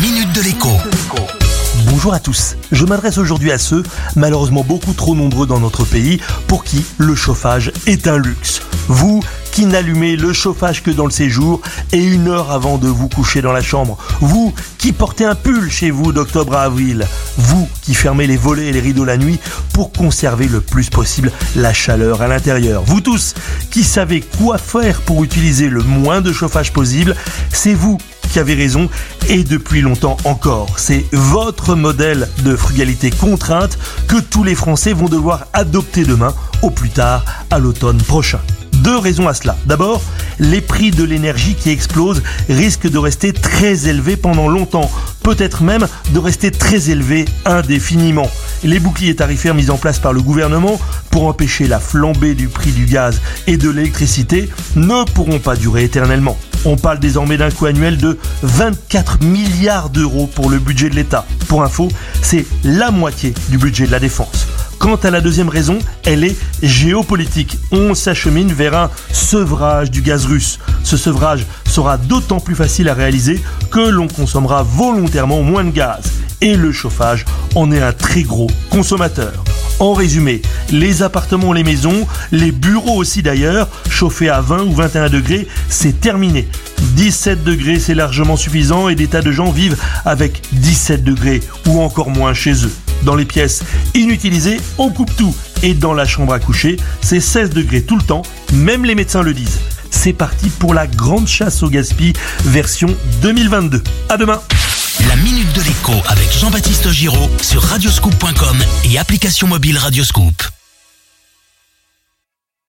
minute de l'écho. Bonjour à tous. Je m'adresse aujourd'hui à ceux, malheureusement beaucoup trop nombreux dans notre pays, pour qui le chauffage est un luxe. Vous qui n'allumez le chauffage que dans le séjour et une heure avant de vous coucher dans la chambre. Vous qui portez un pull chez vous d'octobre à avril. Vous qui fermez les volets et les rideaux la nuit pour conserver le plus possible la chaleur à l'intérieur. Vous tous qui savez quoi faire pour utiliser le moins de chauffage possible. C'est vous qui avez raison et depuis longtemps encore. C'est votre modèle de frugalité contrainte que tous les Français vont devoir adopter demain, au plus tard à l'automne prochain. Deux raisons à cela. D'abord, les prix de l'énergie qui explosent risquent de rester très élevés pendant longtemps, peut-être même de rester très élevés indéfiniment. Les boucliers tarifaires mis en place par le gouvernement pour empêcher la flambée du prix du gaz et de l'électricité ne pourront pas durer éternellement. On parle désormais d'un coût annuel de 24 milliards d'euros pour le budget de l'État. Pour info, c'est la moitié du budget de la défense. Quant à la deuxième raison, elle est géopolitique. On s'achemine vers un sevrage du gaz russe. Ce sevrage sera d'autant plus facile à réaliser que l'on consommera volontairement moins de gaz. Et le chauffage en est un très gros consommateur. En résumé, les appartements, les maisons, les bureaux aussi d'ailleurs, chauffés à 20 ou 21 degrés, c'est terminé. 17 degrés, c'est largement suffisant et des tas de gens vivent avec 17 degrés ou encore moins chez eux. Dans les pièces inutilisées, on coupe tout. Et dans la chambre à coucher, c'est 16 degrés tout le temps, même les médecins le disent. C'est parti pour la grande chasse au gaspillage version 2022. À demain La minute de l'écho avec Jean-Baptiste Giraud sur radioscoop.com et application mobile Radioscoop.